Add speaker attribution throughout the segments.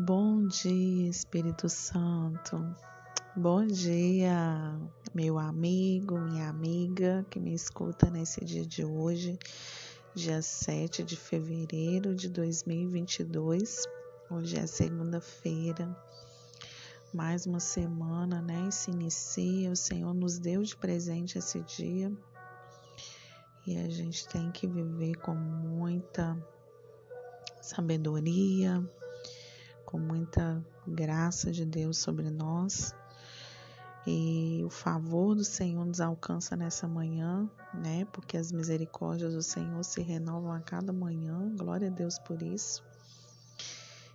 Speaker 1: Bom dia, Espírito Santo. Bom dia, meu amigo, minha amiga que me escuta nesse dia de hoje, dia 7 de fevereiro de 2022. Hoje é segunda-feira, mais uma semana, né? Se inicia, o Senhor nos deu de presente esse dia e a gente tem que viver com muita sabedoria, com muita graça de Deus sobre nós. E o favor do Senhor nos alcança nessa manhã, né? Porque as misericórdias do Senhor se renovam a cada manhã. Glória a Deus por isso.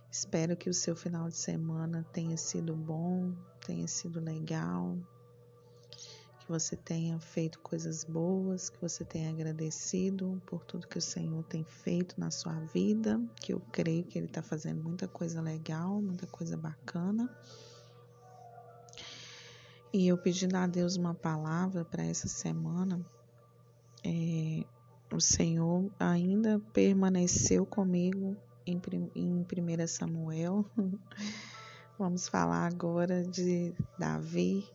Speaker 1: Espero que o seu final de semana tenha sido bom, tenha sido legal, que você tenha feito coisas boas, que você tenha agradecido por tudo que o Senhor tem feito na sua vida, que eu creio que Ele está fazendo muita coisa legal, muita coisa bacana. E eu pedindo a Deus uma palavra para essa semana, é, o Senhor ainda permaneceu comigo em, em 1 Samuel. Vamos falar agora de Davi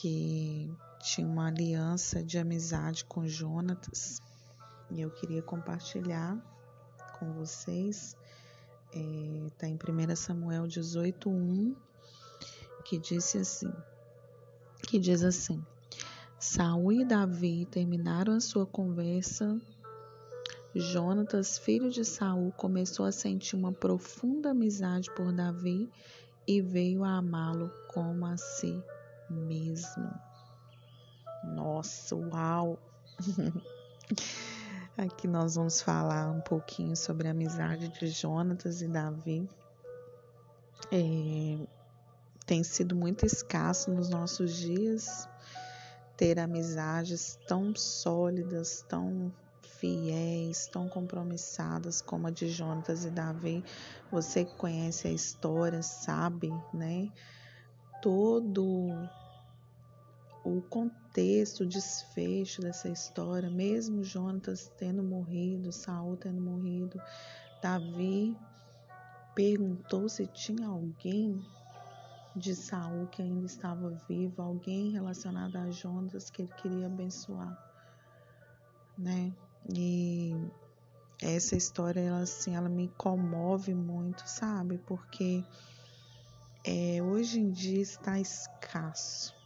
Speaker 1: que tinha uma aliança de amizade com Jonatas e eu queria compartilhar com vocês. Está é, em 1 Samuel 18:1 que disse assim, que diz assim: Saul e Davi terminaram a sua conversa. Jonatas, filho de Saul, começou a sentir uma profunda amizade por Davi e veio a amá-lo como a si mesmo. Nossa, uau! Aqui nós vamos falar um pouquinho sobre a amizade de Jonatas e Davi. É, tem sido muito escasso nos nossos dias ter amizades tão sólidas, tão fiéis, tão compromissadas como a de Jonatas e Davi. Você que conhece a história sabe, né? Todo o contexto, o desfecho dessa história, mesmo Jonatas tendo morrido, Saul tendo morrido, Davi perguntou se tinha alguém de Saul que ainda estava vivo, alguém relacionado a Jonatas que ele queria abençoar, né? E essa história, ela assim, ela me comove muito, sabe? Porque é, hoje em dia está escasso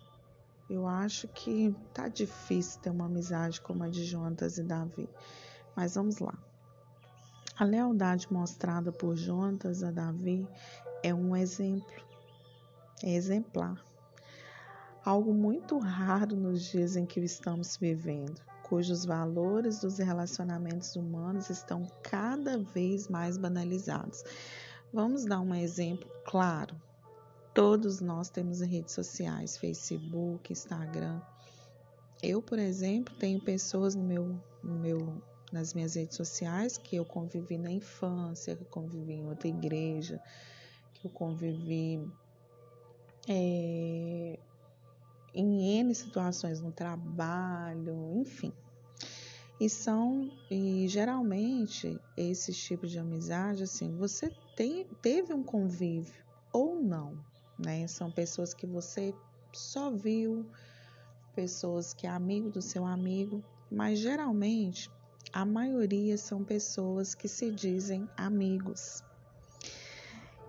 Speaker 1: eu acho que tá difícil ter uma amizade como a de Jonatas e Davi. Mas vamos lá. A lealdade mostrada por Jonatas a Davi é um exemplo, é exemplar. Algo muito raro nos dias em que estamos vivendo, cujos valores dos relacionamentos humanos estão cada vez mais banalizados. Vamos dar um exemplo claro Todos nós temos redes sociais, Facebook, Instagram. Eu, por exemplo, tenho pessoas no meu, no meu, nas minhas redes sociais que eu convivi na infância, que eu convivi em outra igreja, que eu convivi é, em N situações no trabalho, enfim. E são, e geralmente, esses tipos de amizade, assim, você tem, teve um convívio ou não, né? São pessoas que você só viu, pessoas que é amigo do seu amigo, mas geralmente a maioria são pessoas que se dizem amigos.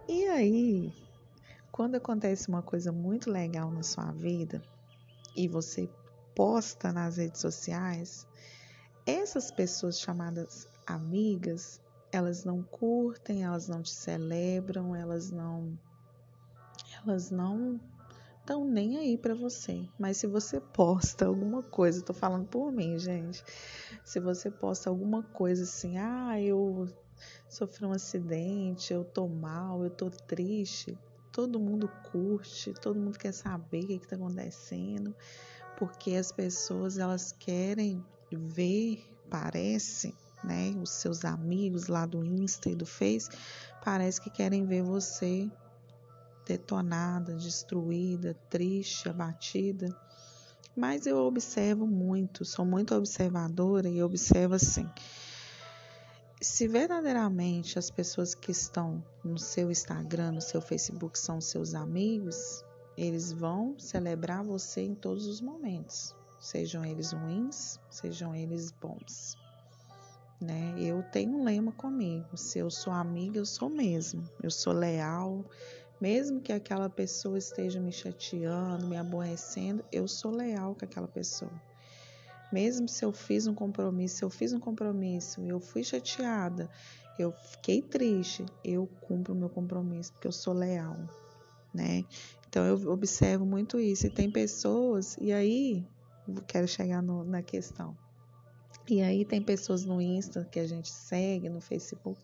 Speaker 1: E aí, quando acontece uma coisa muito legal na sua vida e você posta nas redes sociais, essas pessoas chamadas amigas, elas não curtem, elas não te celebram, elas não elas não estão nem aí para você. Mas se você posta alguma coisa, tô falando por mim, gente. Se você posta alguma coisa assim, ah, eu sofri um acidente, eu tô mal, eu tô triste, todo mundo curte, todo mundo quer saber o que está acontecendo, porque as pessoas elas querem ver, parece, né, os seus amigos lá do Insta e do Face, parece que querem ver você detonada, destruída, triste, abatida. Mas eu observo muito, sou muito observadora e observo assim. se verdadeiramente as pessoas que estão no seu Instagram, no seu Facebook são seus amigos, eles vão celebrar você em todos os momentos, sejam eles ruins, sejam eles bons. Né? Eu tenho um lema comigo: se eu sou amiga, eu sou mesmo, eu sou leal, mesmo que aquela pessoa esteja me chateando, me aborrecendo, eu sou leal com aquela pessoa. Mesmo se eu fiz um compromisso, se eu fiz um compromisso e eu fui chateada, eu fiquei triste, eu cumpro o meu compromisso porque eu sou leal, né? Então eu observo muito isso. E tem pessoas, e aí quero chegar no, na questão. E aí tem pessoas no Insta que a gente segue, no Facebook,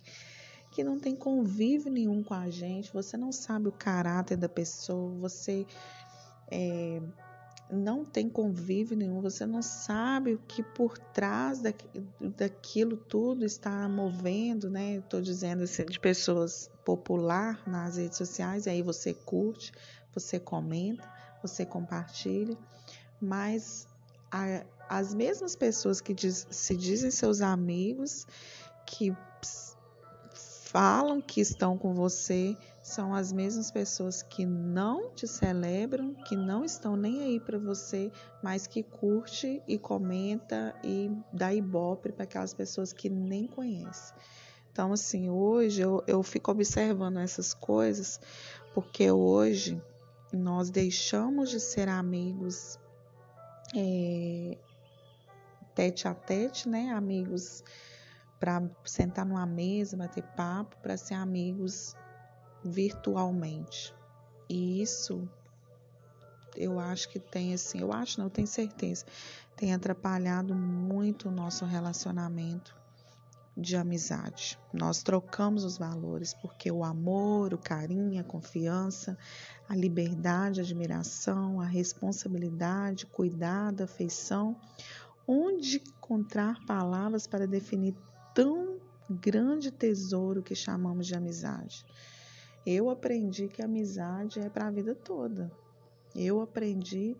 Speaker 1: que não tem convívio nenhum com a gente, você não sabe o caráter da pessoa, você é, não tem convívio nenhum, você não sabe o que por trás da, daquilo tudo está movendo, né? Estou dizendo assim, de pessoas popular nas redes sociais, aí você curte, você comenta, você compartilha, mas a, as mesmas pessoas que diz, se dizem seus amigos, que falam que estão com você, são as mesmas pessoas que não te celebram, que não estão nem aí para você, mas que curte e comenta e dá ibope para aquelas pessoas que nem conhecem. Então, assim, hoje eu, eu fico observando essas coisas, porque hoje nós deixamos de ser amigos é, tete a tete, né? Amigos para sentar numa mesa, bater papo, para ser amigos virtualmente. E isso eu acho que tem assim, eu acho, não, eu tenho certeza, tem atrapalhado muito o nosso relacionamento de amizade. Nós trocamos os valores porque o amor, o carinho, a confiança, a liberdade, a admiração, a responsabilidade, cuidado, afeição, onde encontrar palavras para definir tão grande tesouro que chamamos de amizade? Eu aprendi que amizade é para a vida toda. Eu aprendi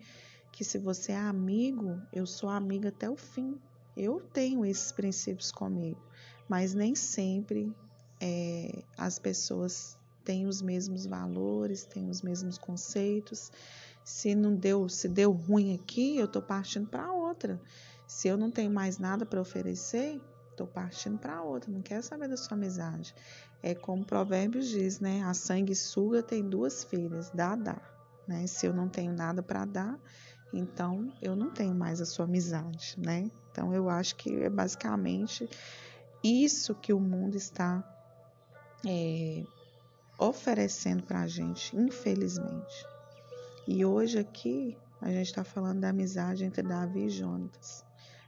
Speaker 1: que se você é amigo, eu sou amiga até o fim. Eu tenho esses princípios comigo, mas nem sempre é, as pessoas têm os mesmos valores, têm os mesmos conceitos. Se não deu, se deu ruim aqui, eu estou partindo para outra. Se eu não tenho mais nada para oferecer, estou partindo para outra. Não quero saber da sua amizade. É como Provérbios diz, né? A sanguessuga tem duas filhas, dá, dá. Né? Se eu não tenho nada para dar, então eu não tenho mais a sua amizade, né? Então eu acho que é basicamente isso que o mundo está é, oferecendo para a gente, infelizmente. E hoje aqui a gente está falando da amizade entre Davi e Jonatas.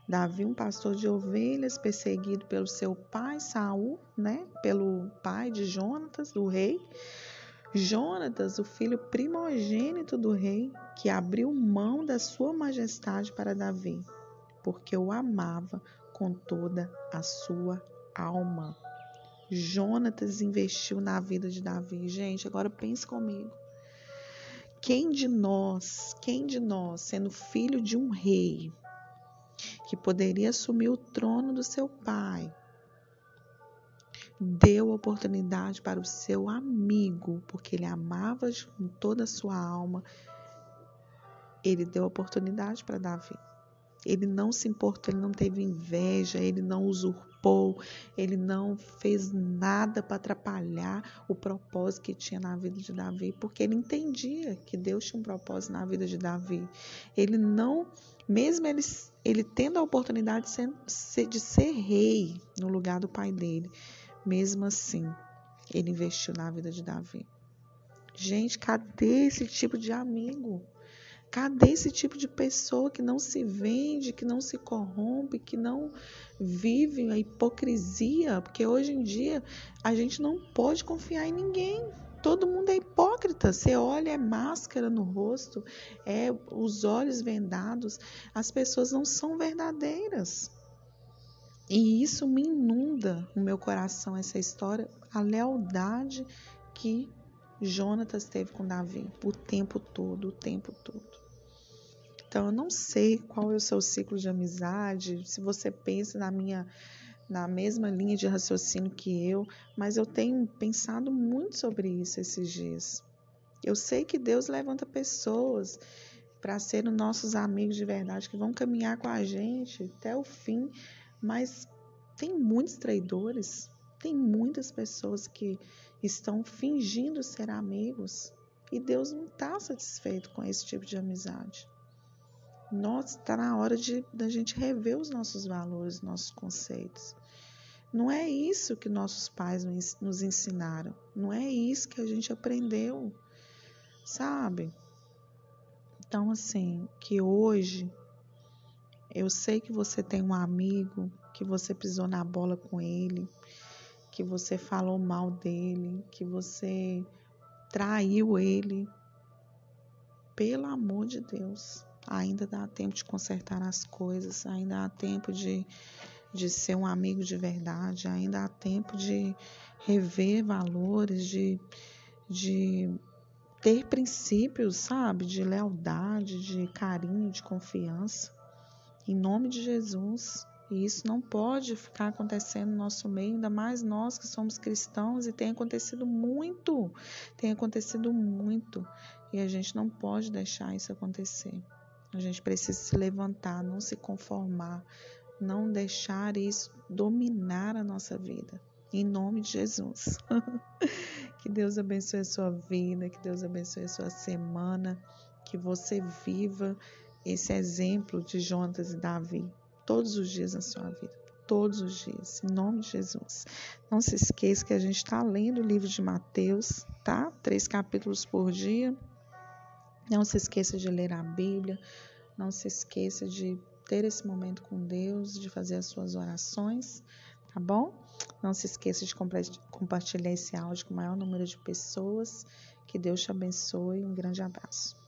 Speaker 1: Davi, um pastor de ovelhas, perseguido pelo seu pai Saul, né? Pelo pai de Jonatas, do rei. Jonatas, o filho primogênito do rei, que abriu mão da sua majestade para Davi, porque o amava com toda a sua alma. Jonatas investiu na vida de Davi. Gente, agora pense comigo. Quem de nós, quem de nós, sendo filho de um rei, que poderia assumir o trono do seu pai, deu oportunidade para o seu amigo, porque ele amava com toda a sua alma. Ele deu oportunidade para Davi. Ele não se importou, ele não teve inveja, ele não usurpou, ele não fez nada para atrapalhar o propósito que tinha na vida de Davi, porque ele entendia que Deus tinha um propósito na vida de Davi. Ele não mesmo ele, ele tendo a oportunidade de ser, de ser rei no lugar do pai dele, mesmo assim, ele investiu na vida de Davi. Gente, cadê esse tipo de amigo? Cadê esse tipo de pessoa que não se vende, que não se corrompe, que não vive a hipocrisia? Porque hoje em dia a gente não pode confiar em ninguém todo mundo é hipócrita. Você olha, é máscara no rosto, é os olhos vendados. As pessoas não são verdadeiras. E isso me inunda no meu coração, essa história, a lealdade que Jonatas teve com Davi o tempo todo, o tempo todo. Então, eu não sei qual é o seu ciclo de amizade, se você pensa na minha na mesma linha de raciocínio que eu, mas eu tenho pensado muito sobre isso esses dias. Eu sei que Deus levanta pessoas para serem nossos amigos de verdade, que vão caminhar com a gente até o fim, mas tem muitos traidores, tem muitas pessoas que estão fingindo ser amigos e Deus não está satisfeito com esse tipo de amizade. Nossa, está na hora de da gente rever os nossos valores, nossos conceitos. Não é isso que nossos pais nos ensinaram. Não é isso que a gente aprendeu, sabe? Então, assim, que hoje eu sei que você tem um amigo, que você pisou na bola com ele, que você falou mal dele, que você traiu ele. Pelo amor de Deus, ainda dá tempo de consertar as coisas, ainda há tempo de, de ser um amigo de verdade, ainda há tempo de rever valores, de, de ter princípios, sabe, de lealdade, de carinho, de confiança. Em nome de Jesus. E isso não pode ficar acontecendo no nosso meio, ainda mais nós que somos cristãos, e tem acontecido muito, tem acontecido muito, e a gente não pode deixar isso acontecer. A gente precisa se levantar, não se conformar, não deixar isso dominar a nossa vida. Em nome de Jesus. que Deus abençoe a sua vida, que Deus abençoe a sua semana, que você viva esse exemplo de Jonas e Davi todos os dias na sua vida. Todos os dias, em nome de Jesus. Não se esqueça que a gente está lendo o livro de Mateus, tá? Três capítulos por dia. Não se esqueça de ler a Bíblia. Não se esqueça de ter esse momento com Deus, de fazer as suas orações tá bom? Não se esqueça de compartilhar esse áudio com o maior número de pessoas. Que Deus te abençoe. Um grande abraço.